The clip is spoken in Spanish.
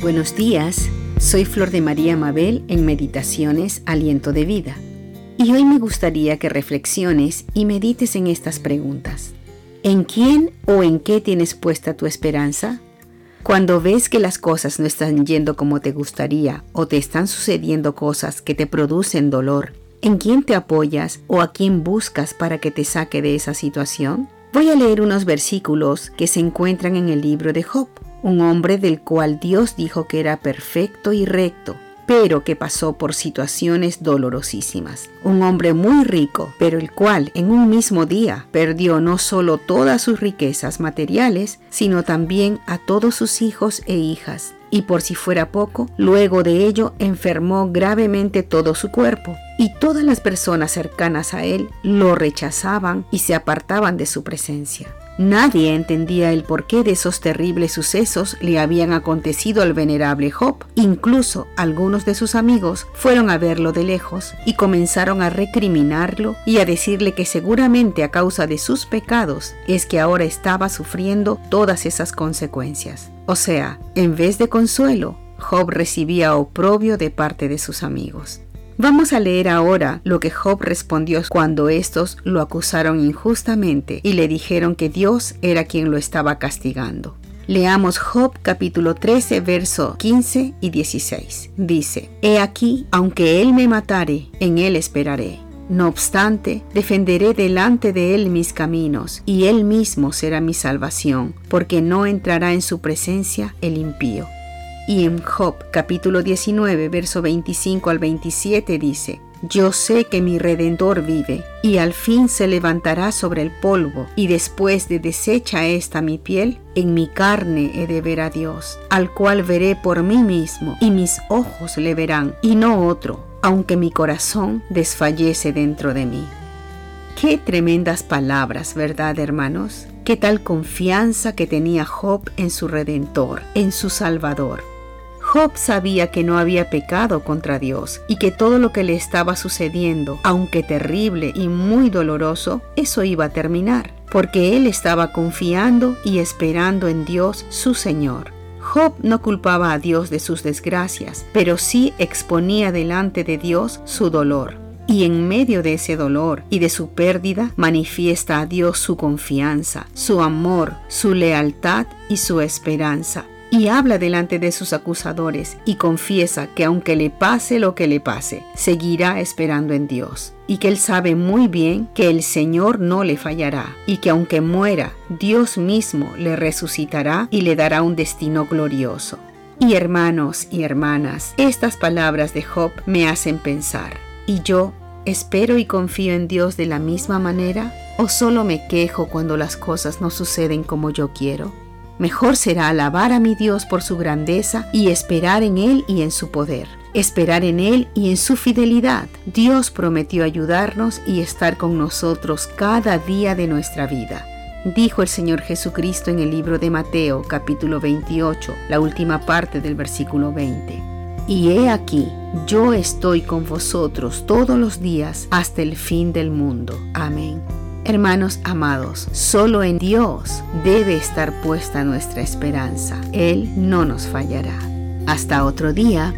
Buenos días, soy Flor de María Mabel en Meditaciones Aliento de Vida. Y hoy me gustaría que reflexiones y medites en estas preguntas. ¿En quién o en qué tienes puesta tu esperanza? Cuando ves que las cosas no están yendo como te gustaría o te están sucediendo cosas que te producen dolor, ¿en quién te apoyas o a quién buscas para que te saque de esa situación? Voy a leer unos versículos que se encuentran en el libro de Job un hombre del cual Dios dijo que era perfecto y recto, pero que pasó por situaciones dolorosísimas. Un hombre muy rico, pero el cual en un mismo día perdió no solo todas sus riquezas materiales, sino también a todos sus hijos e hijas. Y por si fuera poco, luego de ello enfermó gravemente todo su cuerpo, y todas las personas cercanas a él lo rechazaban y se apartaban de su presencia. Nadie entendía el porqué de esos terribles sucesos le habían acontecido al venerable Job. Incluso algunos de sus amigos fueron a verlo de lejos y comenzaron a recriminarlo y a decirle que seguramente a causa de sus pecados es que ahora estaba sufriendo todas esas consecuencias. O sea, en vez de consuelo, Job recibía oprobio de parte de sus amigos. Vamos a leer ahora lo que Job respondió cuando estos lo acusaron injustamente y le dijeron que Dios era quien lo estaba castigando. Leamos Job capítulo 13, verso 15 y 16. Dice, He aquí, aunque él me matare, en él esperaré. No obstante, defenderé delante de él mis caminos, y él mismo será mi salvación, porque no entrará en su presencia el impío. Y en Job capítulo 19, verso 25 al 27 dice, Yo sé que mi Redentor vive, y al fin se levantará sobre el polvo, y después de deshecha esta mi piel, en mi carne he de ver a Dios, al cual veré por mí mismo, y mis ojos le verán, y no otro, aunque mi corazón desfallece dentro de mí. Qué tremendas palabras, ¿verdad, hermanos? Qué tal confianza que tenía Job en su Redentor, en su Salvador. Job sabía que no había pecado contra Dios y que todo lo que le estaba sucediendo, aunque terrible y muy doloroso, eso iba a terminar, porque él estaba confiando y esperando en Dios su Señor. Job no culpaba a Dios de sus desgracias, pero sí exponía delante de Dios su dolor. Y en medio de ese dolor y de su pérdida manifiesta a Dios su confianza, su amor, su lealtad y su esperanza y habla delante de sus acusadores y confiesa que aunque le pase lo que le pase, seguirá esperando en Dios y que él sabe muy bien que el Señor no le fallará y que aunque muera, Dios mismo le resucitará y le dará un destino glorioso. Y hermanos y hermanas, estas palabras de Job me hacen pensar, ¿y yo espero y confío en Dios de la misma manera? ¿O solo me quejo cuando las cosas no suceden como yo quiero? Mejor será alabar a mi Dios por su grandeza y esperar en Él y en su poder. Esperar en Él y en su fidelidad. Dios prometió ayudarnos y estar con nosotros cada día de nuestra vida. Dijo el Señor Jesucristo en el libro de Mateo capítulo 28, la última parte del versículo 20. Y he aquí, yo estoy con vosotros todos los días hasta el fin del mundo. Amén. Hermanos amados, solo en Dios debe estar puesta nuestra esperanza. Él no nos fallará. Hasta otro día.